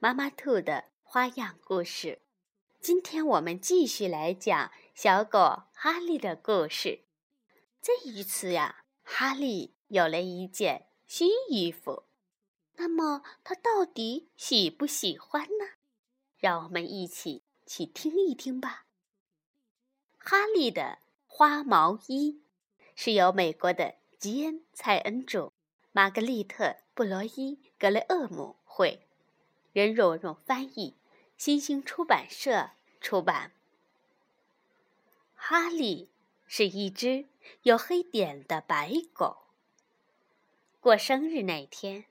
妈妈兔的花样故事，今天我们继续来讲小狗哈利的故事。这一次呀，哈利有了一件新衣服，那么他到底喜不喜欢呢？让我们一起去听一听吧。哈利的花毛衣是由美国的吉恩·蔡恩著，玛格丽特·布罗伊·格雷厄姆绘。任蓉蓉翻译，新兴出版社出版。哈利是一只有黑点的白狗。过生日那天，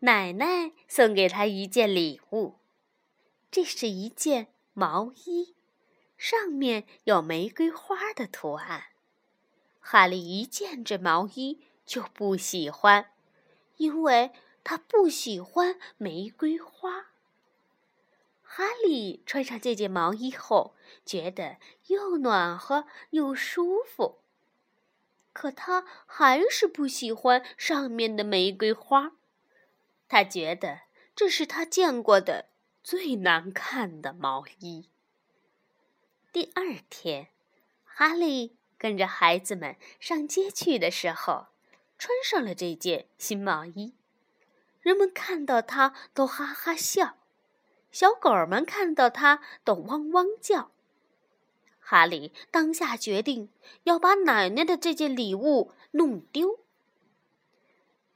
奶奶送给他一件礼物，这是一件毛衣，上面有玫瑰花的图案。哈利一见这毛衣就不喜欢，因为。他不喜欢玫瑰花。哈利穿上这件毛衣后，觉得又暖和又舒服。可他还是不喜欢上面的玫瑰花，他觉得这是他见过的最难看的毛衣。第二天，哈利跟着孩子们上街去的时候，穿上了这件新毛衣。人们看到它都哈哈笑，小狗儿们看到它都汪汪叫。哈利当下决定要把奶奶的这件礼物弄丢。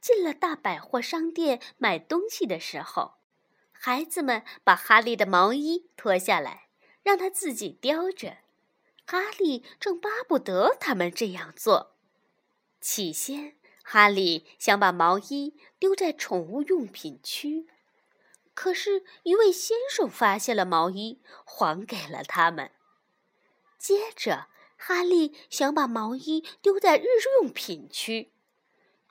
进了大百货商店买东西的时候，孩子们把哈利的毛衣脱下来，让他自己叼着。哈利正巴不得他们这样做。起先。哈利想把毛衣丢在宠物用品区，可是，一位先生发现了毛衣，还给了他们。接着，哈利想把毛衣丢在日用品区，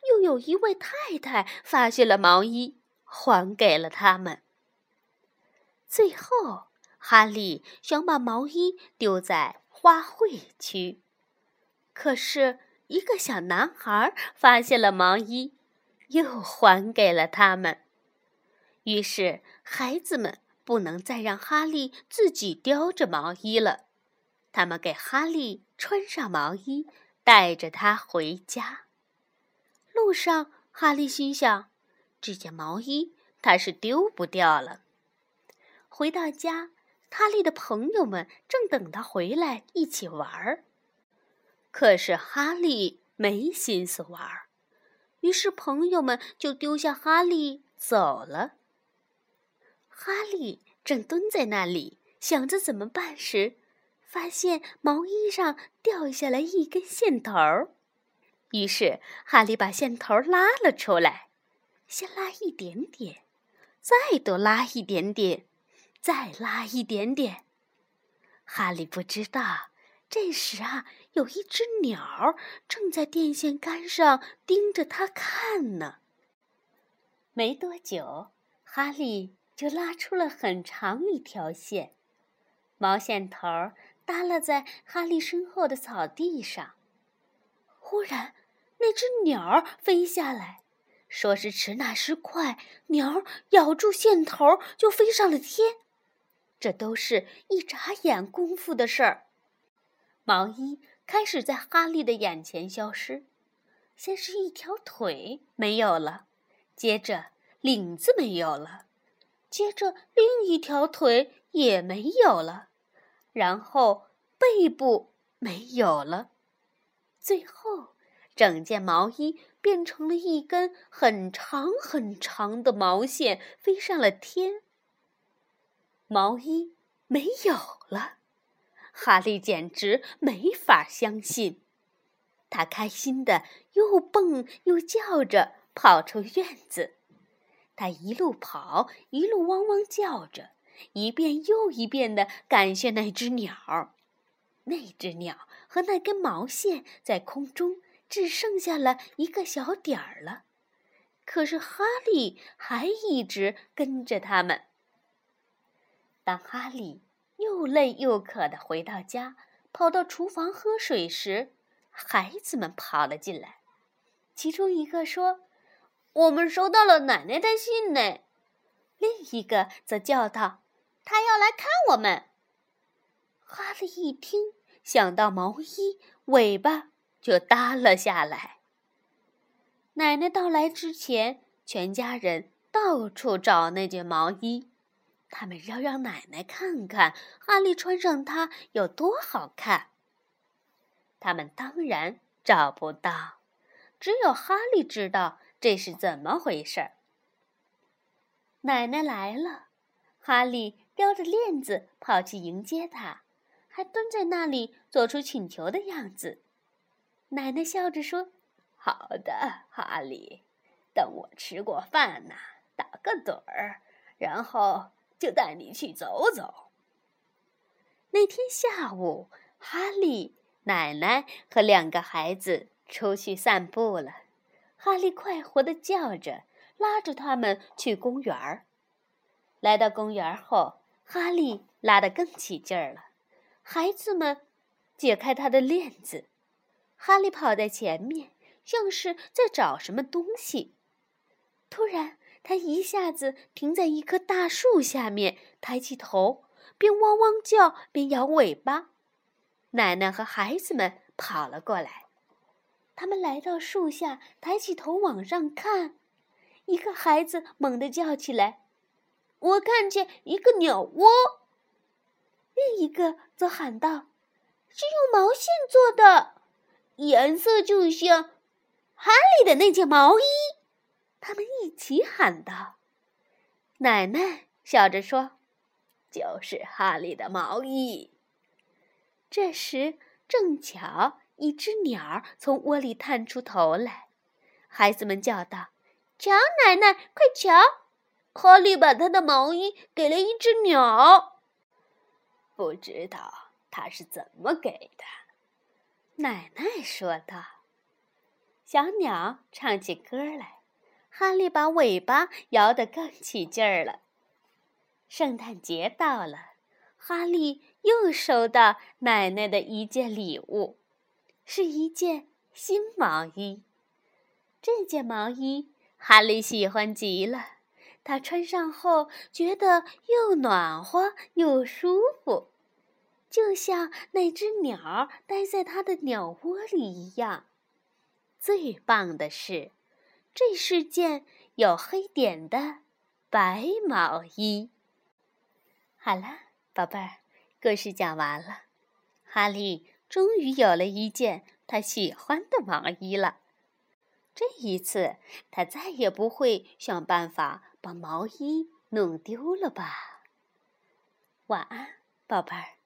又有一位太太发现了毛衣，还给了他们。最后，哈利想把毛衣丢在花卉区，可是。一个小男孩发现了毛衣，又还给了他们。于是，孩子们不能再让哈利自己叼着毛衣了，他们给哈利穿上毛衣，带着他回家。路上，哈利心想：这件毛衣他是丢不掉了。回到家，哈利的朋友们正等他回来一起玩儿。可是哈利没心思玩儿，于是朋友们就丢下哈利走了。哈利正蹲在那里想着怎么办时，发现毛衣上掉下来一根线头儿。于是哈利把线头拉了出来，先拉一点点，再多拉一点点，再拉一点点。哈利不知道。这时啊，有一只鸟正在电线杆上盯着他看呢。没多久，哈利就拉出了很长一条线，毛线头耷拉在哈利身后的草地上。忽然，那只鸟飞下来，说时迟，那时快，鸟咬住线头就飞上了天。这都是一眨眼功夫的事儿。毛衣开始在哈利的眼前消失，先是一条腿没有了，接着领子没有了，接着另一条腿也没有了，然后背部没有了，最后整件毛衣变成了一根很长很长的毛线，飞上了天。毛衣没有了。哈利简直没法相信，他开心的又蹦又叫着跑出院子，他一路跑，一路汪汪叫着，一遍又一遍地感谢那只鸟。那只鸟和那根毛线在空中只剩下了一个小点儿了，可是哈利还一直跟着他们。当哈利又累又渴地回到家，跑到厨房喝水时，孩子们跑了进来。其中一个说：“我们收到了奶奶的信呢。”另一个则叫道：“他要来看我们。”哈利一听，想到毛衣，尾巴就耷了下来。奶奶到来之前，全家人到处找那件毛衣，他们要让奶奶看看哈利穿上它有多好看。他们当然找不到，只有哈利知道这是怎么回事儿。奶奶来了，哈利叼着链子跑去迎接她。还蹲在那里做出请求的样子，奶奶笑着说：“好的，哈利，等我吃过饭呢，打个盹儿，然后就带你去走走。”那天下午，哈利、奶奶和两个孩子出去散步了。哈利快活地叫着，拉着他们去公园儿。来到公园后，哈利拉得更起劲儿了。孩子们解开他的链子，哈利跑在前面，像是在找什么东西。突然，他一下子停在一棵大树下面，抬起头，边汪汪叫边摇尾巴。奶奶和孩子们跑了过来，他们来到树下，抬起头往上看。一个孩子猛地叫起来：“我看见一个鸟窝！”另一个则喊道：“是用毛线做的，颜色就像哈利的那件毛衣。”他们一起喊道：“奶奶笑着说，就是哈利的毛衣。”这时正巧一只鸟从窝里探出头来，孩子们叫道：“瞧，奶奶，快瞧，哈利把他的毛衣给了一只鸟。”不知道他是怎么给的，奶奶说道。小鸟唱起歌来，哈利把尾巴摇得更起劲儿了。圣诞节到了，哈利又收到奶奶的一件礼物，是一件新毛衣。这件毛衣哈利喜欢极了，他穿上后觉得又暖和又舒服。就像那只鸟待在它的鸟窝里一样。最棒的是，这是件有黑点的白毛衣。好了，宝贝儿，故事讲完了。哈利终于有了一件他喜欢的毛衣了。这一次，他再也不会想办法把毛衣弄丢了吧？晚安，宝贝儿。